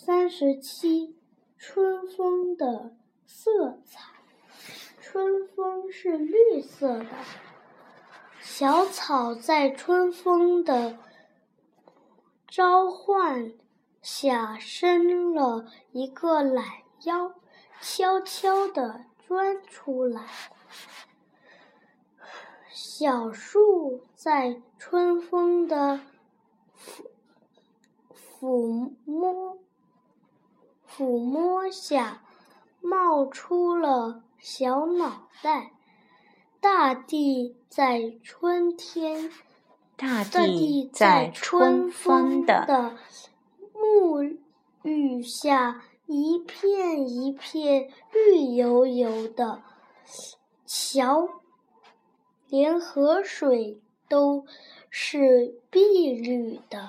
三十七，春风的色彩。春风是绿色的，小草在春风的召唤下伸了一个懒腰，悄悄地钻出来。小树在春风的抚抚摸抚摸下冒出了小脑袋。大地在春天，大地在春风的沐浴下，一片一片绿油油的。瞧。连河水都是碧绿的。